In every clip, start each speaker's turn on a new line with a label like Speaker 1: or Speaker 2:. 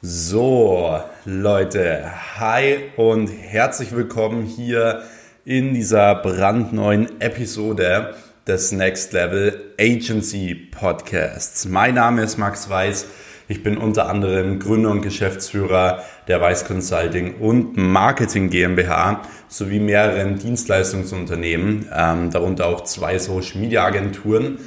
Speaker 1: So, Leute, hi und herzlich willkommen hier in dieser brandneuen Episode des Next Level Agency Podcasts. Mein Name ist Max Weiß. Ich bin unter anderem Gründer und Geschäftsführer der Weiß Consulting und Marketing GmbH sowie mehreren Dienstleistungsunternehmen, ähm, darunter auch zwei Social Media Agenturen.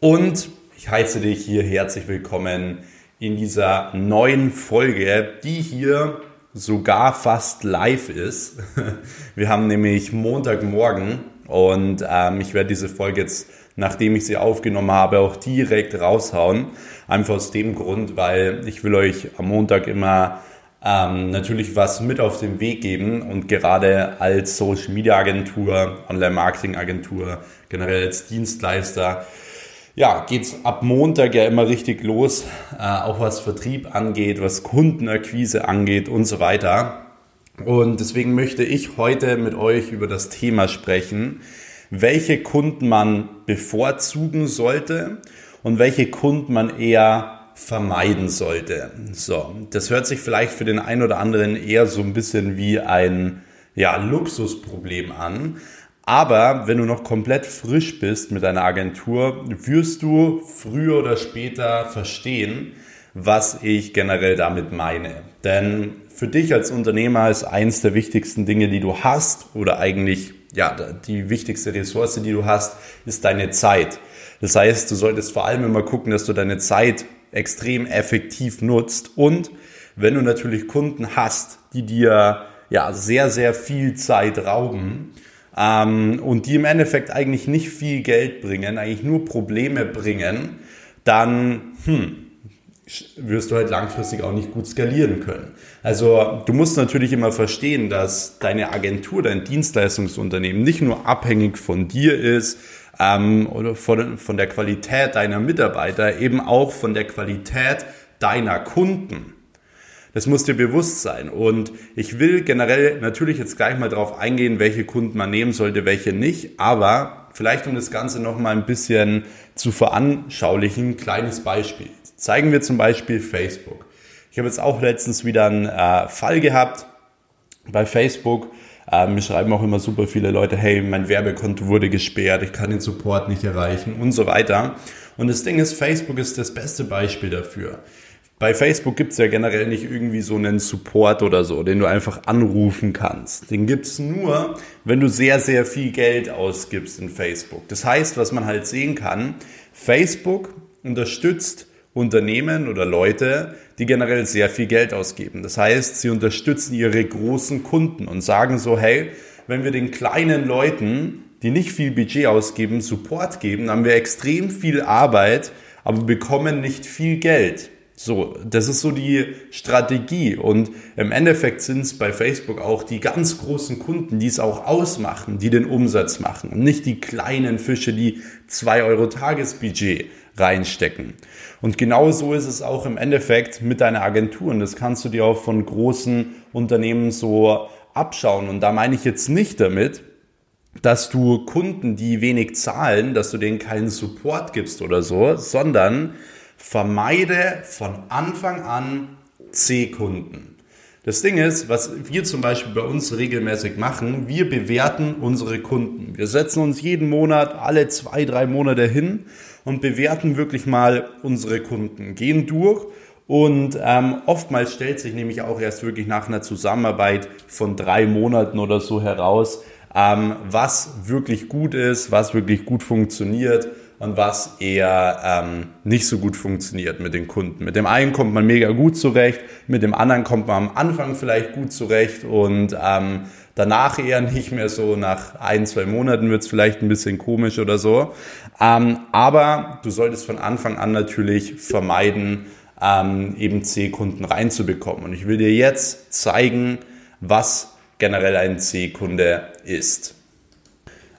Speaker 1: Und ich heiße dich hier herzlich willkommen in dieser neuen Folge, die hier sogar fast live ist. Wir haben nämlich Montagmorgen und ähm, ich werde diese Folge jetzt, nachdem ich sie aufgenommen habe, auch direkt raushauen. Einfach aus dem Grund, weil ich will euch am Montag immer ähm, natürlich was mit auf den Weg geben und gerade als Social Media Agentur, Online Marketing Agentur, generell als Dienstleister ja, geht's ab Montag ja immer richtig los, äh, auch was Vertrieb angeht, was Kundenakquise angeht und so weiter. Und deswegen möchte ich heute mit euch über das Thema sprechen, welche Kunden man bevorzugen sollte und welche Kunden man eher vermeiden sollte. So, das hört sich vielleicht für den einen oder anderen eher so ein bisschen wie ein ja, Luxusproblem an. Aber wenn du noch komplett frisch bist mit deiner Agentur, wirst du früher oder später verstehen, was ich generell damit meine. Denn für dich als Unternehmer ist eins der wichtigsten Dinge, die du hast, oder eigentlich ja, die wichtigste Ressource, die du hast, ist deine Zeit. Das heißt, du solltest vor allem immer gucken, dass du deine Zeit extrem effektiv nutzt und wenn du natürlich Kunden hast, die dir ja sehr, sehr viel Zeit rauben, ähm, und die im Endeffekt eigentlich nicht viel Geld bringen, eigentlich nur Probleme bringen, dann hm, wirst du halt langfristig auch nicht gut skalieren können. Also du musst natürlich immer verstehen, dass deine Agentur, dein Dienstleistungsunternehmen nicht nur abhängig von dir ist ähm, oder von, von der Qualität deiner Mitarbeiter, eben auch von der Qualität deiner Kunden. Das muss dir bewusst sein. Und ich will generell natürlich jetzt gleich mal darauf eingehen, welche Kunden man nehmen sollte, welche nicht. Aber vielleicht um das Ganze noch mal ein bisschen zu veranschaulichen, kleines Beispiel. Zeigen wir zum Beispiel Facebook. Ich habe jetzt auch letztens wieder einen äh, Fall gehabt bei Facebook. Ähm, mir schreiben auch immer super viele Leute, hey, mein Werbekonto wurde gesperrt, ich kann den Support nicht erreichen und so weiter. Und das Ding ist, Facebook ist das beste Beispiel dafür. Bei Facebook gibt es ja generell nicht irgendwie so einen Support oder so, den du einfach anrufen kannst. Den gibt es nur, wenn du sehr, sehr viel Geld ausgibst in Facebook. Das heißt, was man halt sehen kann, Facebook unterstützt Unternehmen oder Leute, die generell sehr viel Geld ausgeben. Das heißt, sie unterstützen ihre großen Kunden und sagen so, hey, wenn wir den kleinen Leuten, die nicht viel Budget ausgeben, Support geben, haben wir extrem viel Arbeit, aber bekommen nicht viel Geld. So, das ist so die Strategie. Und im Endeffekt sind es bei Facebook auch die ganz großen Kunden, die es auch ausmachen, die den Umsatz machen und nicht die kleinen Fische, die zwei Euro Tagesbudget reinstecken. Und genau so ist es auch im Endeffekt mit deiner Agentur. Und das kannst du dir auch von großen Unternehmen so abschauen. Und da meine ich jetzt nicht damit, dass du Kunden, die wenig zahlen, dass du denen keinen Support gibst oder so, sondern vermeide von Anfang an C-Kunden. Das Ding ist, was wir zum Beispiel bei uns regelmäßig machen, wir bewerten unsere Kunden. Wir setzen uns jeden Monat, alle zwei, drei Monate hin und bewerten wirklich mal unsere Kunden, gehen durch und ähm, oftmals stellt sich nämlich auch erst wirklich nach einer Zusammenarbeit von drei Monaten oder so heraus, ähm, was wirklich gut ist, was wirklich gut funktioniert und was eher ähm, nicht so gut funktioniert mit den Kunden. Mit dem einen kommt man mega gut zurecht, mit dem anderen kommt man am Anfang vielleicht gut zurecht und ähm, danach eher nicht mehr so. Nach ein, zwei Monaten wird es vielleicht ein bisschen komisch oder so. Ähm, aber du solltest von Anfang an natürlich vermeiden, ähm, eben C-Kunden reinzubekommen. Und ich will dir jetzt zeigen, was generell ein C-Kunde ist.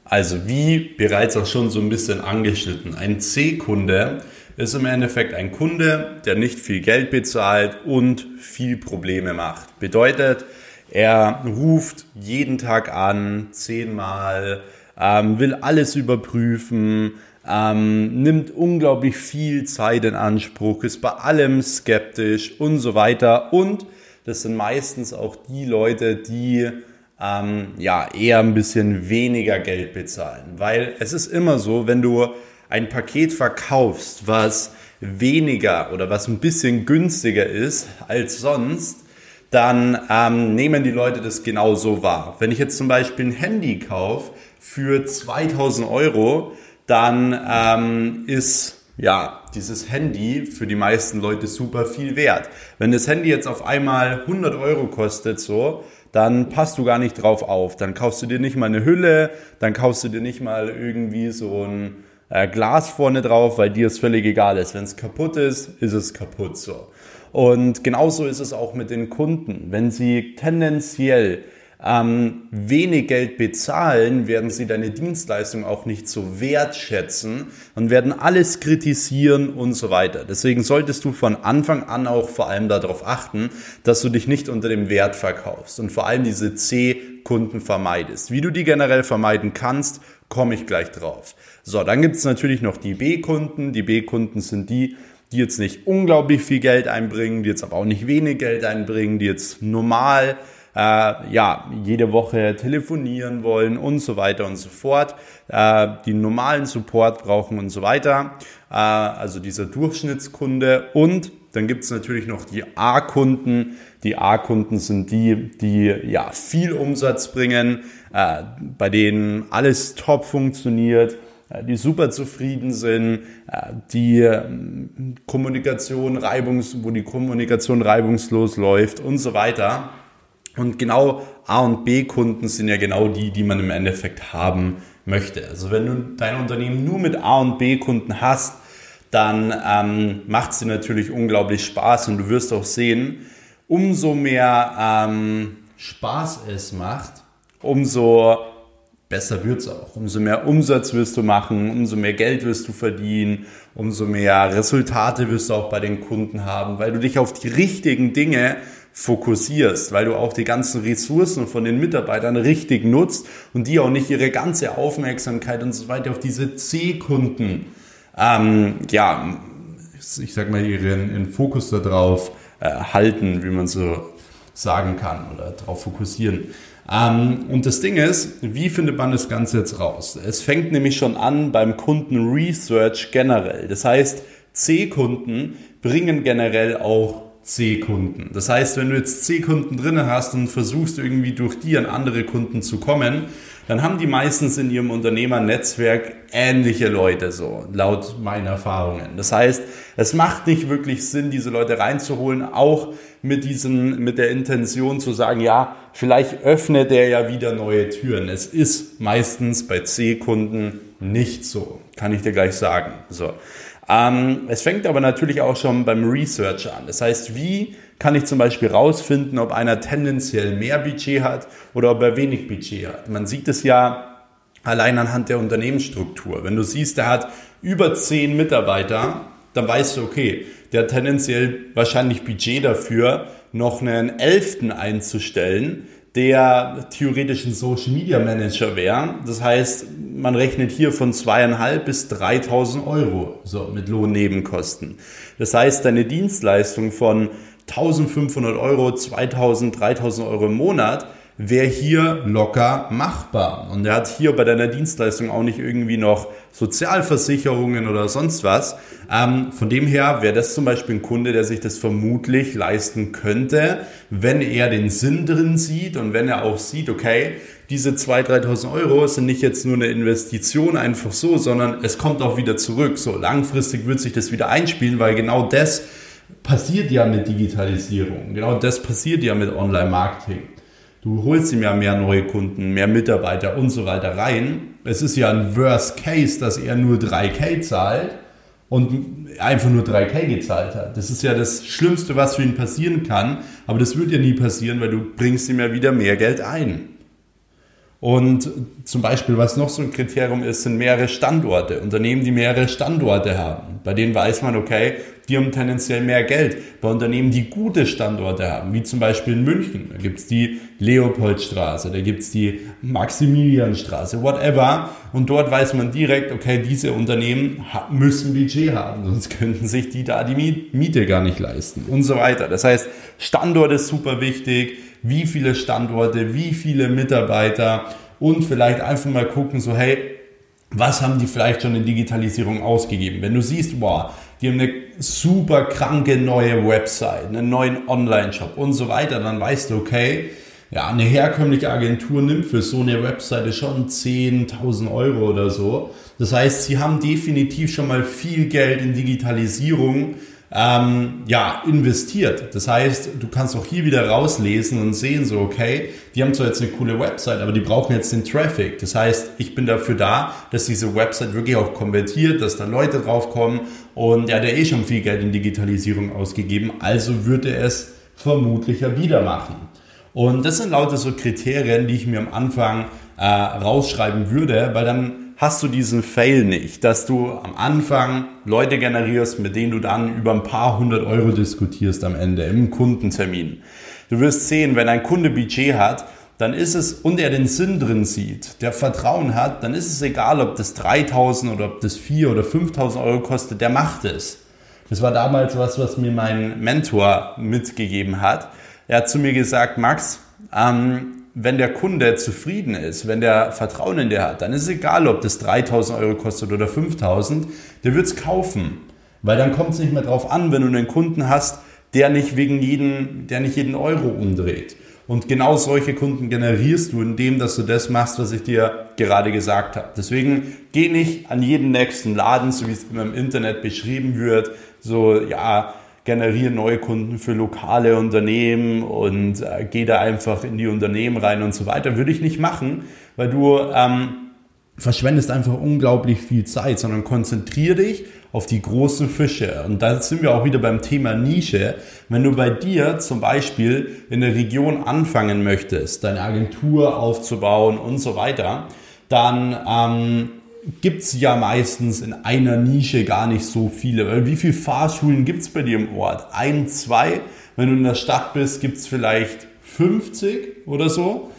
Speaker 1: Also wie bereits auch schon so ein bisschen angeschnitten, ein C-Kunde ist im Endeffekt ein Kunde, der nicht viel Geld bezahlt und viel Probleme macht. Bedeutet, er ruft jeden Tag an, zehnmal, ähm, will alles überprüfen, ähm, nimmt unglaublich viel Zeit in Anspruch, ist bei allem skeptisch und so weiter. Und das sind meistens auch die Leute, die ähm, ja eher ein bisschen weniger Geld bezahlen. Weil es ist immer so, wenn du ein Paket verkaufst, was weniger oder was ein bisschen günstiger ist als sonst, dann ähm, nehmen die Leute das genauso wahr. Wenn ich jetzt zum Beispiel ein Handy kaufe für 2000 Euro, dann ähm, ist ja, dieses Handy für die meisten Leute super viel wert. Wenn das Handy jetzt auf einmal 100 Euro kostet, so, dann passt du gar nicht drauf auf. Dann kaufst du dir nicht mal eine Hülle, dann kaufst du dir nicht mal irgendwie so ein äh, Glas vorne drauf, weil dir es völlig egal ist. Wenn es kaputt ist, ist es kaputt so. Und genauso ist es auch mit den Kunden. Wenn sie tendenziell ähm, wenig Geld bezahlen, werden sie deine Dienstleistung auch nicht so wertschätzen und werden alles kritisieren und so weiter. Deswegen solltest du von Anfang an auch vor allem darauf achten, dass du dich nicht unter dem Wert verkaufst und vor allem diese C-Kunden vermeidest. Wie du die generell vermeiden kannst, komme ich gleich drauf. So, dann gibt es natürlich noch die B-Kunden. Die B-Kunden sind die, die jetzt nicht unglaublich viel Geld einbringen, die jetzt aber auch nicht wenig Geld einbringen, die jetzt normal äh, ja, jede Woche telefonieren wollen und so weiter und so fort, äh, die normalen Support brauchen und so weiter, äh, also dieser Durchschnittskunde und dann gibt es natürlich noch die A-Kunden. Die A-Kunden sind die, die ja viel Umsatz bringen, äh, bei denen alles top funktioniert, äh, die super zufrieden sind, äh, die ähm, Kommunikation reibungs, wo die Kommunikation reibungslos läuft und so weiter. Und genau A und B Kunden sind ja genau die, die man im Endeffekt haben möchte. Also wenn du dein Unternehmen nur mit A und B Kunden hast, dann ähm, macht es dir natürlich unglaublich Spaß und du wirst auch sehen, umso mehr ähm, Spaß es macht, umso besser wird es auch. Umso mehr Umsatz wirst du machen, umso mehr Geld wirst du verdienen, umso mehr Resultate wirst du auch bei den Kunden haben, weil du dich auf die richtigen Dinge fokussierst, weil du auch die ganzen Ressourcen von den Mitarbeitern richtig nutzt und die auch nicht ihre ganze Aufmerksamkeit und so weiter auf diese C-Kunden, ähm, ja, ich sag mal, ihren, ihren Fokus darauf äh, halten, wie man so sagen kann oder darauf fokussieren. Ähm, und das Ding ist, wie findet man das Ganze jetzt raus? Es fängt nämlich schon an beim Kunden Research generell. Das heißt, C-Kunden bringen generell auch C-Kunden. Das heißt, wenn du jetzt C-Kunden drin hast und versuchst irgendwie durch die an andere Kunden zu kommen, dann haben die meistens in ihrem Unternehmernetzwerk ähnliche Leute, so laut meinen Erfahrungen. Das heißt, es macht nicht wirklich Sinn, diese Leute reinzuholen, auch mit diesem, mit der Intention zu sagen, ja, vielleicht öffnet der ja wieder neue Türen. Es ist meistens bei C-Kunden nicht so, kann ich dir gleich sagen. So. Ähm, es fängt aber natürlich auch schon beim Research an. Das heißt, wie kann ich zum Beispiel rausfinden, ob einer tendenziell mehr Budget hat oder ob er wenig Budget hat? Man sieht es ja allein anhand der Unternehmensstruktur. Wenn du siehst, der hat über zehn Mitarbeiter, dann weißt du, okay, der hat tendenziell wahrscheinlich Budget dafür, noch einen Elften einzustellen, der theoretisch ein Social Media Manager wäre. Das heißt, man rechnet hier von zweieinhalb bis 3.000 Euro so mit Lohnnebenkosten. Das heißt, deine Dienstleistung von 1.500 Euro, 2.000, 3.000 Euro im Monat wäre hier locker machbar. Und er hat hier bei deiner Dienstleistung auch nicht irgendwie noch Sozialversicherungen oder sonst was. Ähm, von dem her wäre das zum Beispiel ein Kunde, der sich das vermutlich leisten könnte, wenn er den Sinn drin sieht und wenn er auch sieht, okay, diese 2.000, 3.000 Euro sind nicht jetzt nur eine Investition einfach so, sondern es kommt auch wieder zurück. So langfristig wird sich das wieder einspielen, weil genau das passiert ja mit Digitalisierung. Genau das passiert ja mit Online-Marketing. Du holst ihm ja mehr neue Kunden, mehr Mitarbeiter und so weiter rein. Es ist ja ein Worst Case, dass er nur 3K zahlt und einfach nur 3K gezahlt hat. Das ist ja das Schlimmste, was für ihn passieren kann. Aber das wird ja nie passieren, weil du bringst ihm ja wieder mehr Geld ein. Und zum Beispiel, was noch so ein Kriterium ist, sind mehrere Standorte. Unternehmen, die mehrere Standorte haben. Bei denen weiß man, okay, die haben tendenziell mehr Geld. Bei Unternehmen, die gute Standorte haben, wie zum Beispiel in München, da gibt's die Leopoldstraße, da gibt's die Maximilianstraße, whatever. Und dort weiß man direkt, okay, diese Unternehmen müssen Budget haben, sonst könnten sich die da die Miete gar nicht leisten und so weiter. Das heißt, Standort ist super wichtig, wie viele Standorte, wie viele Mitarbeiter und vielleicht einfach mal gucken, so hey, was haben die vielleicht schon in Digitalisierung ausgegeben? Wenn du siehst, boah, die haben eine super kranke neue Website, einen neuen Online-Shop und so weiter, dann weißt du, okay, ja, eine herkömmliche Agentur nimmt für so eine Webseite schon 10.000 Euro oder so. Das heißt, sie haben definitiv schon mal viel Geld in Digitalisierung ähm, ja, investiert. Das heißt, du kannst auch hier wieder rauslesen und sehen, so, okay, die haben zwar jetzt eine coole Website, aber die brauchen jetzt den Traffic. Das heißt, ich bin dafür da, dass diese Website wirklich auch konvertiert, dass da Leute draufkommen und ja, der eh schon viel Geld in Digitalisierung ausgegeben, also würde es vermutlich ja wieder machen. Und das sind lauter so Kriterien, die ich mir am Anfang äh, rausschreiben würde, weil dann hast du diesen Fail nicht, dass du am Anfang Leute generierst, mit denen du dann über ein paar hundert Euro diskutierst am Ende im Kundentermin. Du wirst sehen, wenn ein Kunde Budget hat, dann ist es, und er den Sinn drin sieht, der Vertrauen hat, dann ist es egal, ob das 3000 oder ob das 4 oder 5000 Euro kostet, der macht es. Das war damals was, was mir mein Mentor mitgegeben hat. Er hat zu mir gesagt, Max, ähm, wenn der Kunde zufrieden ist, wenn der Vertrauen in dir hat, dann ist es egal, ob das 3000 Euro kostet oder 5000, der wird es kaufen. Weil dann kommt es nicht mehr drauf an, wenn du einen Kunden hast, der nicht wegen jeden, der nicht jeden Euro umdreht. Und genau solche Kunden generierst du, indem dass du das machst, was ich dir gerade gesagt habe. Deswegen geh nicht an jeden nächsten Laden, so wie es immer im Internet beschrieben wird, so, ja, generiere neue Kunden für lokale Unternehmen und äh, gehe da einfach in die Unternehmen rein und so weiter. Würde ich nicht machen, weil du ähm, verschwendest einfach unglaublich viel Zeit, sondern konzentriere dich auf die großen Fische. Und da sind wir auch wieder beim Thema Nische. Wenn du bei dir zum Beispiel in der Region anfangen möchtest, deine Agentur aufzubauen und so weiter, dann ähm, gibt es ja meistens in einer Nische gar nicht so viele. Weil wie viele Fahrschulen gibt es bei dir im Ort? Ein, zwei? Wenn du in der Stadt bist, gibt es vielleicht 50 oder so.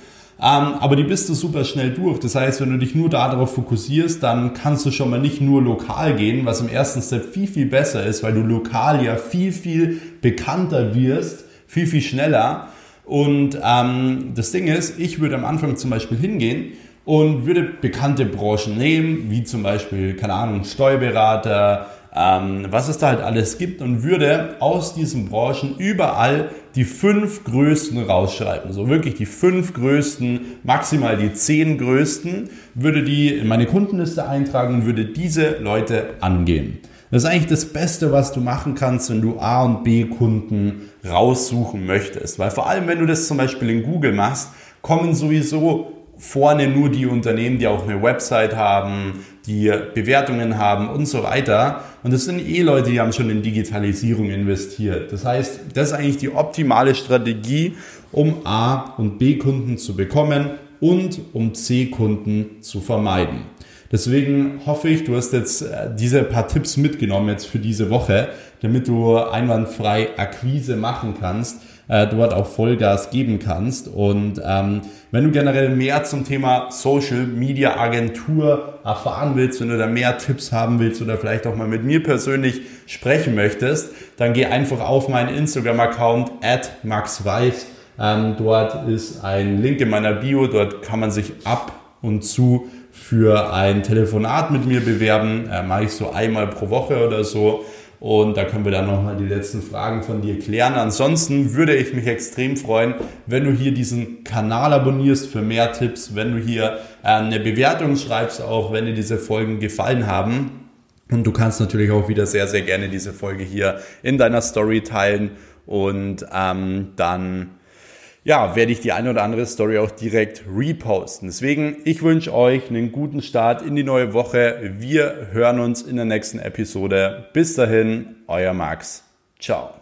Speaker 1: Ähm, aber die bist du super schnell durch. Das heißt, wenn du dich nur darauf fokussierst, dann kannst du schon mal nicht nur lokal gehen, was im ersten Step viel, viel besser ist, weil du lokal ja viel, viel bekannter wirst, viel, viel schneller. Und ähm, das Ding ist, ich würde am Anfang zum Beispiel hingehen und würde bekannte Branchen nehmen, wie zum Beispiel, keine Ahnung, Steuerberater, ähm, was es da halt alles gibt und würde aus diesen Branchen überall die fünf größten rausschreiben. So wirklich die fünf größten, maximal die zehn größten, würde die in meine Kundenliste eintragen und würde diese Leute angehen. Das ist eigentlich das Beste, was du machen kannst, wenn du A und B Kunden raussuchen möchtest. Weil vor allem, wenn du das zum Beispiel in Google machst, kommen sowieso vorne nur die Unternehmen, die auch eine Website haben, die Bewertungen haben und so weiter. Und das sind eh Leute, die haben schon in Digitalisierung investiert. Das heißt, das ist eigentlich die optimale Strategie, um A und B Kunden zu bekommen und um C Kunden zu vermeiden. Deswegen hoffe ich, du hast jetzt äh, diese paar Tipps mitgenommen jetzt für diese Woche, damit du einwandfrei Akquise machen kannst äh, dort auch Vollgas geben kannst. Und ähm, wenn du generell mehr zum Thema Social Media Agentur erfahren willst, wenn du da mehr Tipps haben willst oder vielleicht auch mal mit mir persönlich sprechen möchtest, dann geh einfach auf meinen Instagram-Account at maxweiss. Ähm, dort ist ein Link in meiner Bio, dort kann man sich ab und zu für ein Telefonat mit mir bewerben. Äh, Mache ich so einmal pro Woche oder so. Und da können wir dann nochmal die letzten Fragen von dir klären. Ansonsten würde ich mich extrem freuen, wenn du hier diesen Kanal abonnierst für mehr Tipps, wenn du hier äh, eine Bewertung schreibst, auch wenn dir diese Folgen gefallen haben. Und du kannst natürlich auch wieder sehr, sehr gerne diese Folge hier in deiner Story teilen und ähm, dann ja, werde ich die eine oder andere Story auch direkt reposten. Deswegen, ich wünsche euch einen guten Start in die neue Woche. Wir hören uns in der nächsten Episode. Bis dahin, euer Max. Ciao.